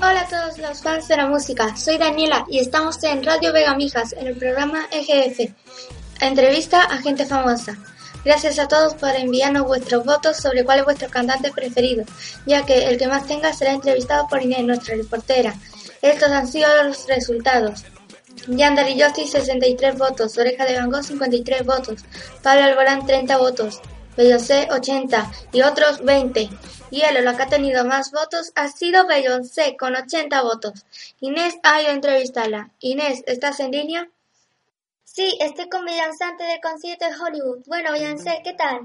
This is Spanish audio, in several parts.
Hola a todos los fans de la música, soy Daniela y estamos en Radio Vega Mijas en el programa EGF, entrevista a gente famosa. Gracias a todos por enviarnos vuestros votos sobre cuál es vuestro cantante preferido, ya que el que más tenga será entrevistado por Inés, nuestra reportera. Estos han sido los resultados. Yandar y Yossi 63 votos, Oreja de Van Gogh 53 votos, Pablo Alborán 30 votos, Beyoncé 80 y otros 20. Hielo, la que ha tenido más votos ha sido Beyoncé con 80 votos. Inés ha ido a entrevistarla. Inés, ¿estás en línea? Sí, estoy con Beyoncé antes del concierto de Hollywood. Bueno, Beyoncé, ¿qué tal?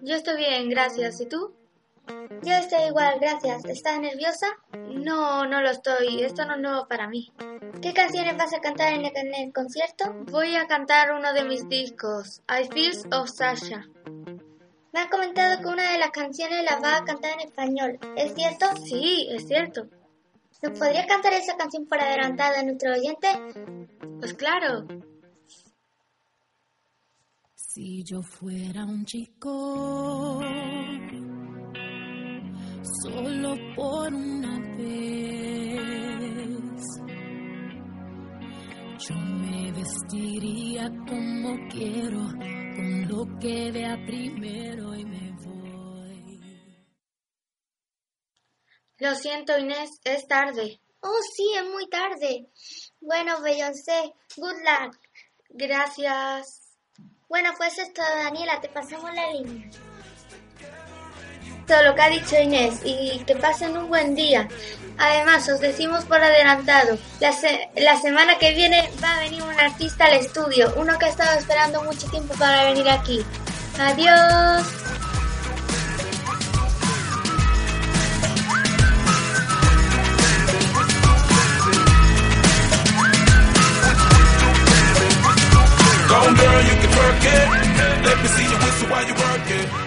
Yo estoy bien, gracias. ¿Y tú? Yo estoy igual, gracias. ¿Estás nerviosa? No, no lo estoy. Esto no es nuevo para mí. ¿Qué canciones vas a cantar en el, en el concierto? Voy a cantar uno de mis discos, I Feels of Sasha. Me han comentado que una de las canciones las vas a cantar en español. ¿Es cierto? Sí, es cierto. ¿Nos podrías cantar esa canción por adelantado a nuestro oyente? Pues claro. Si yo fuera un chico, solo por una vez, yo me vestiría como quiero, con lo que vea primero y me voy. Lo siento, Inés, es tarde. Oh, sí, es muy tarde. Bueno, Beyoncé, good luck. Gracias. Bueno, pues esto, Daniela, te pasamos la línea. Todo lo que ha dicho Inés y que pasen un buen día. Además, os decimos por adelantado, la, la semana que viene va a venir un artista al estudio, uno que ha estado esperando mucho tiempo para venir aquí. Adiós. Girl, you can work it.